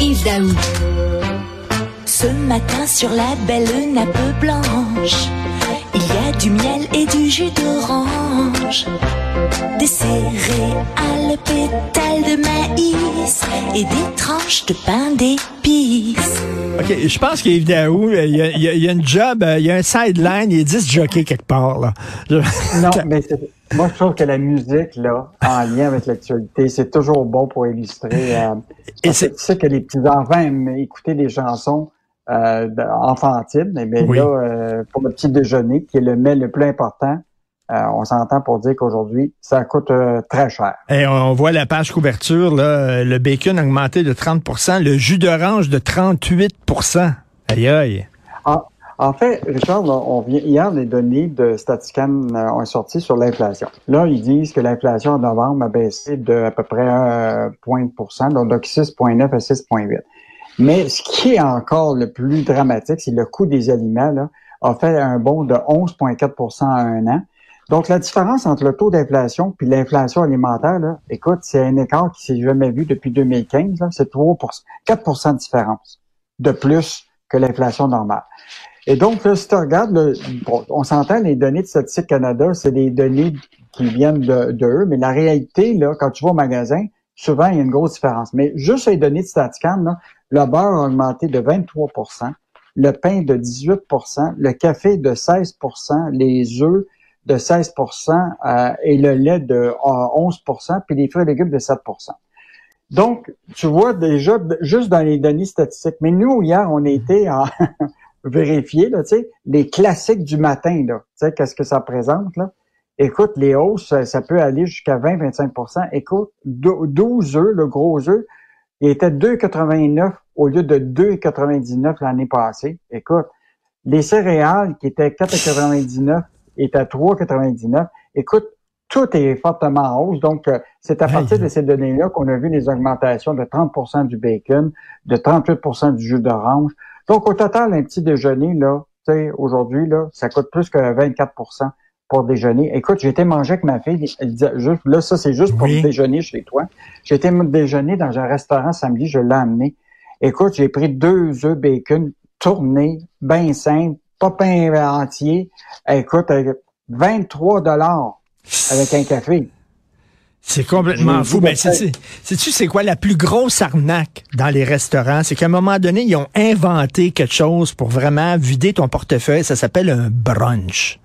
Yves. Ce matin sur la belle nappe blanche, il y a du miel et du jus d'orange, des céréales, pétales de maïs et des tranches de pain d'épices. OK, je pense Daou, il y, a, il y a- il y a une job, euh, il y a un sideline, il est 10 jockey quelque part. Là. Je- Non, mais c'est- moi, je trouve que la musique, là, en lien avec l'actualité, c'est toujours bon pour illustrer. euh, Et c'est- tu sais que les petits-enfants aiment écouter des chansons euh, bien Oui. là, euh, pour le petit déjeuner, qui est le mets le plus important, euh, on s'entend pour dire qu'aujourd'hui, ça coûte euh, très cher. Et on voit la page couverture, là, euh, le bacon a augmenté de 30% le jus d'orange de 38% Aïe aïe. En, en fait, Richard, on vient hier les données de Statiscan euh, ont sorti sur l'inflation. Là, ils disent que l'inflation en novembre a baissé de à peu près un point de pourcent, donc de 6,9 à 6,8. Mais ce qui est encore le plus dramatique, c'est le coût des aliments là, a fait un bond de 11,4% en un an. Donc, la différence entre le taux d'inflation puis l'inflation alimentaire, là, écoute, c'est un écart qui s'est jamais vu depuis 2015. là. C'est 3 4% de différence de plus que l'inflation normale. Et donc, là, si tu regardes, le- on s'entend, les données de Statistique Canada, c'est des données qui viennent de, de eux, mais la réalité, là, quand tu vas au magasin, souvent, il y a une grosse différence. Mais juste les données de Statican, là, le beurre a augmenté de 23% le pain de 18% le café de 16% les œufs de 16% euh, et le lait de euh, 11% puis les fruits et légumes de 7% donc, tu vois déjà, juste dans les données statistiques. Mais nous, hier, on été en vérifier, là, les classiques du matin, là. Qu'est-ce que ça présente, là? Écoute, les hausses, ça, peut aller jusqu'à 20-25% Écoute, dou- 12 œufs, le gros œuf, il était 2,89 au lieu de 2,99 l'année passée. Écoute, les céréales qui étaient 4,99 étaient à 3,99. Écoute, tout est fortement en hausse. Donc, euh, c'est à partir de ces données-là qu'on a vu les augmentations de 30% du bacon, de 38% du jus d'orange. Donc, au total, un petit déjeuner, là, tu sais, aujourd'hui, là, ça coûte plus que 24 pour déjeuner. Écoute, j'ai été manger avec ma fille, elle disait, juste, là, ça, c'est juste pour Oui. déjeuner chez toi. J'ai été déjeuner dans un restaurant samedi, je l'ai amené. Écoute, j'ai pris deux œufs bacon tournés, bien simples, pas pain entier. Écoute, avec 23 dollars avec un café. C'est complètement fou. Mais sais-tu, c'est quoi la plus grosse arnaque dans les restaurants? C'est qu'à un moment donné, ils ont inventé quelque chose pour vraiment vider ton portefeuille. Ça s'appelle un brunch.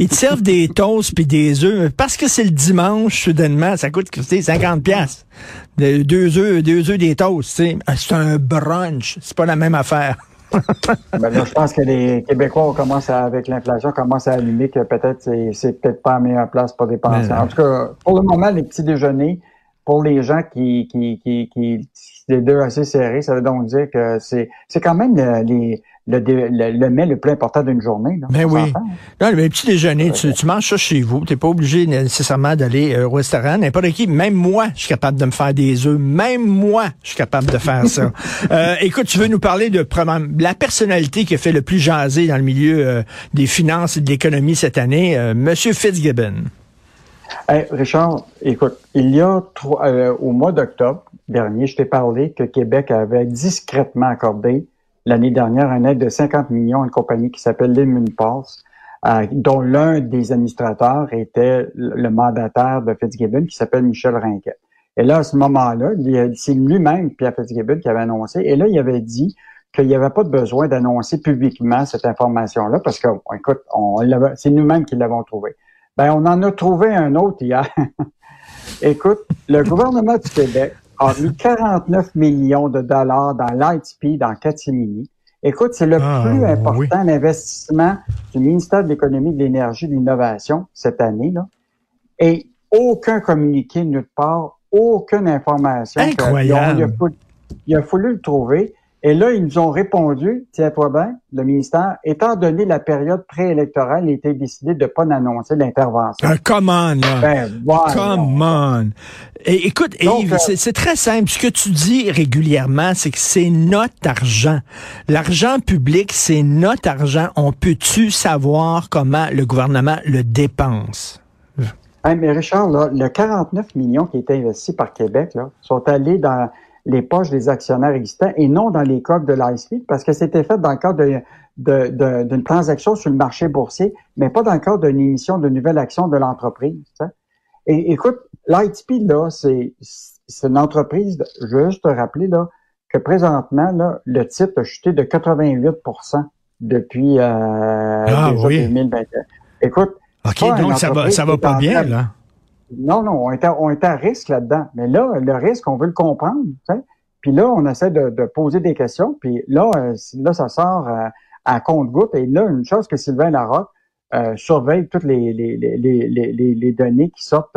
Ils te servent des toasts puis des œufs. Parce que c'est le dimanche, soudainement, ça coûte tu sais, 50 pièces. Deux œufs, deux œufs, des toasts. tu sais. C'est un brunch. C'est pas la même affaire. Ben là, je pense que les Québécois, on commence à, avec l'inflation, commencent à allumer que peut-être c'est, c'est peut-être pas la meilleure place pour dépenser. En tout cas, pour le moment, les petits déjeuners, pour les gens qui, qui, qui, qui les deux assez serrés, ça veut donc dire que c'est, c'est quand même le, les, le, le, le mets le plus important d'une journée. Là, Ben On oui. Non, mais petit déjeuner, tu, tu manges ça chez vous. T'es pas obligé nécessairement d'aller euh, au restaurant. N'importe qui, même moi, je suis capable de me faire des œufs. Même moi, je suis capable de faire ça. Euh, écoute, tu veux nous parler de la personnalité qui a fait le plus jaser dans le milieu euh, des finances et de l'économie cette année, euh, Monsieur Fitzgibbon. Hey, Richard, écoute, il y a trois, euh, au mois d'octobre dernier, je t'ai parlé que Québec avait discrètement accordé l'année dernière un aide de 50 millions à une compagnie qui s'appelle l'Immunpass, euh, dont l'un des administrateurs était le mandataire de Fitzgibbon qui s'appelle Michel Rinquet. Et là, à ce moment-là, c'est lui-même, Pierre Fitzgibbon, qui avait annoncé, et là, il avait dit qu'il n'y avait pas de besoin d'annoncer publiquement cette information-là, parce que, écoute, on c'est nous-mêmes qui l'avons trouvé. Ben, on en a trouvé un autre hier. Écoute, le gouvernement du Québec a mis 49 millions de dollars dans l'ITP dans Catimini. Écoute, c'est le Ah, plus oui. important investissement du ministère de l'Économie, de l'Énergie et de l'Innovation cette année. Là. Et aucun communiqué nulle part, aucune information. Incroyable. Il a, fallu, il a fallu le trouver. Et là, ils nous ont répondu, tiens-toi bien, le ministère, étant donné la période préélectorale, il était décidé de ne pas annoncer l'intervention. Un come on, là. Ben, voilà. Come on. Et, écoute, euh, c'est- très simple. Ce que tu dis régulièrement, c'est que c'est notre argent. L'argent public, c'est notre argent. On peut-tu savoir comment le gouvernement le dépense? Hey, mais Richard, là, le 49 millions qui été investi par Québec là, sont allés dans les poches des actionnaires existants et non dans les coques de l'ISP parce que c'était fait dans le cadre d'une de, de, transaction sur le marché boursier, mais pas dans le cadre d'une émission de nouvelles actions de l'entreprise. Et écoute, l'ITP, là, c'est une entreprise, je veux juste te rappeler là, que présentement, là, le titre a chuté de 88% depuis euh, ah, déjà 2021. Écoute, OK, donc ça va, ça va pas bien, là. Non, non, on était, on était à risque là-dedans. Mais là, le risque, on veut le comprendre. Puis là, on essaie de, poser des questions. Puis là, euh, là, ça sort euh, à compte-goutte. Et là, une chose que Sylvain Larocque euh, surveille toutes les, les, les, les, données qui sortent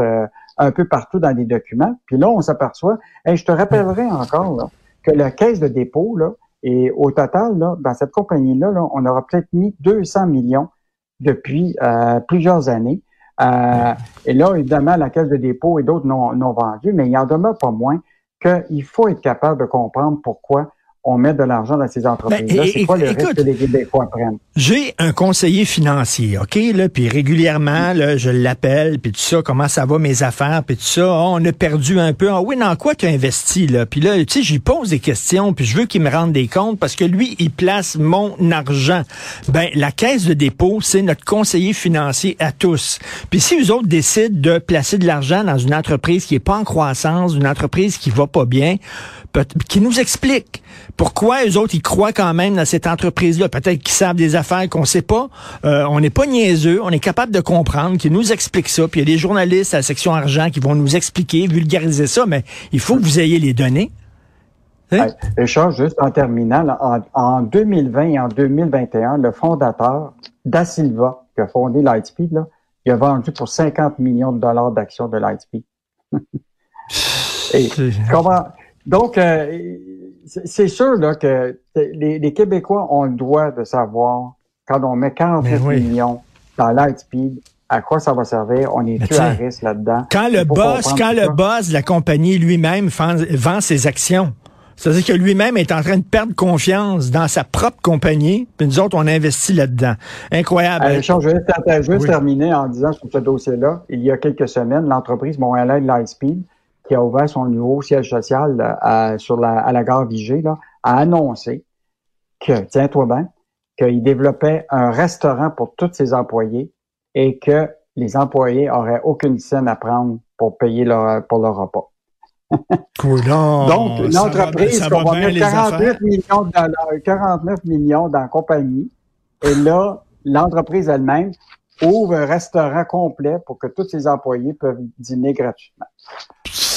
un peu partout dans les documents. Puis là, on s'aperçoit, et je te rappellerai encore là, que la caisse de dépôt, là, et au total, là, dans cette compagnie-là, là, on aura peut-être mis 200 millions depuis plusieurs années. Euh, et là, évidemment, la Caisse de dépôt et d'autres n'ont vendu, mais il en demeure pas moins qu'il faut être capable de comprendre pourquoi on met de l'argent dans ces entreprises-là. C'est quoi le risque que les Québécois prennent? J'ai un conseiller financier, OK? Là, puis régulièrement, là, je l'appelle, puis tout ça, comment ça va mes affaires, puis tout ça, oh, on a perdu un peu. Ah oui, dans quoi tu investis, là? Puis là, tu sais, j'y pose des questions, puis je veux qu'il me rende des comptes parce que lui, il place mon argent. Ben, la caisse de dépôt, c'est notre conseiller financier à tous. Puis si eux autres décident de placer de l'argent dans une entreprise qui est pas en croissance, une entreprise qui va pas bien, qui nous explique pourquoi eux autres, ils croient quand même dans cette entreprise-là? Peut-être qu'ils savent des affaires qu'on sait pas. Euh, on n'est pas niaiseux. On est capable de comprendre, qu'ils nous expliquent ça. Puis il y a des journalistes à la section argent qui vont nous expliquer, vulgariser ça, mais il faut que vous ayez les données. Hein? Richard, juste en terminant, en, 2020 et en 2021, le fondateur Da Silva, qui a fondé Lightspeed, là, il a vendu pour 50 millions de dollars d'actions de Lightspeed. et comment, donc, euh, c'est sûr là, que les, Québécois ont le droit de savoir quand on met 49 millions dans Lightspeed, à quoi ça va servir? On est plus à risque là-dedans. Quand le boss, quand le boss de la compagnie lui-même vend ses actions, c'est-à-dire que lui-même est en train de perdre confiance dans sa propre compagnie, puis nous autres, on investit là-dedans. Incroyable. Euh, je vais juste, terminer en disant sur ce dossier-là, il y a quelques semaines, l'entreprise Montréal Lightspeed qui a ouvert son nouveau siège social à, sur la, à la gare Vigée, là, a annoncé que, tiens-toi bien, qu'il développait un restaurant pour tous ses employés et que les employés auraient aucune scène à prendre pour payer leur, pour leur repas. Donc, une entreprise qu'on va mettre 49 millions, de 49 millions dans la compagnie, et là, l'entreprise elle-même ouvre un restaurant complet pour que tous ses employés peuvent dîner gratuitement.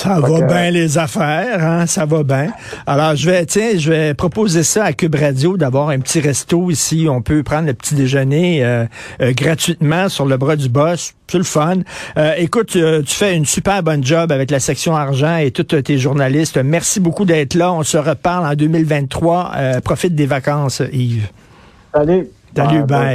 Ça va bien les affaires, hein? Ça va bien. Alors, je vais, tiens, je vais proposer ça à Cube Radio d'avoir un petit resto ici. On peut prendre le petit déjeuner euh, euh, gratuitement sur le bras du boss. C'est le fun. Euh, écoute, tu fais une super bonne job avec la section argent et tous tes journalistes. Merci beaucoup d'être là. On se reparle en 2023. profite des vacances, Yves. Salut. Salut, bye.